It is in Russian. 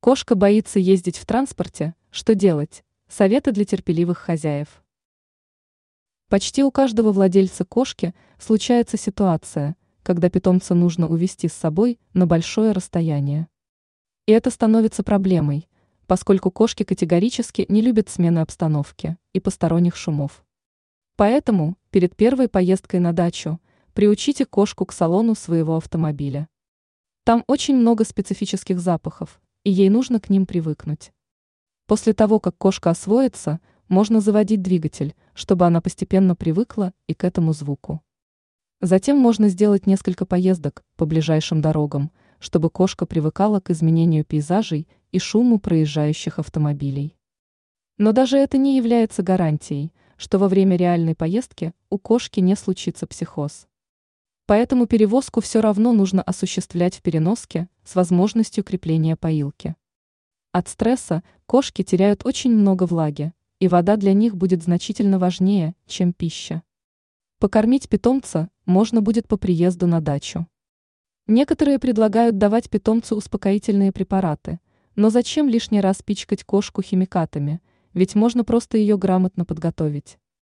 Кошка боится ездить в транспорте. Что делать? Советы для терпеливых хозяев. Почти у каждого владельца кошки случается ситуация, когда питомца нужно увести с собой на большое расстояние. И это становится проблемой, поскольку кошки категорически не любят смены обстановки и посторонних шумов. Поэтому перед первой поездкой на дачу приучите кошку к салону своего автомобиля. Там очень много специфических запахов, и ей нужно к ним привыкнуть. После того, как кошка освоится, можно заводить двигатель, чтобы она постепенно привыкла и к этому звуку. Затем можно сделать несколько поездок по ближайшим дорогам, чтобы кошка привыкала к изменению пейзажей и шуму проезжающих автомобилей. Но даже это не является гарантией, что во время реальной поездки у кошки не случится психоз. Поэтому перевозку все равно нужно осуществлять в переноске с возможностью крепления поилки. От стресса кошки теряют очень много влаги, и вода для них будет значительно важнее, чем пища. Покормить питомца можно будет по приезду на дачу. Некоторые предлагают давать питомцу успокоительные препараты, но зачем лишний раз пичкать кошку химикатами, ведь можно просто ее грамотно подготовить.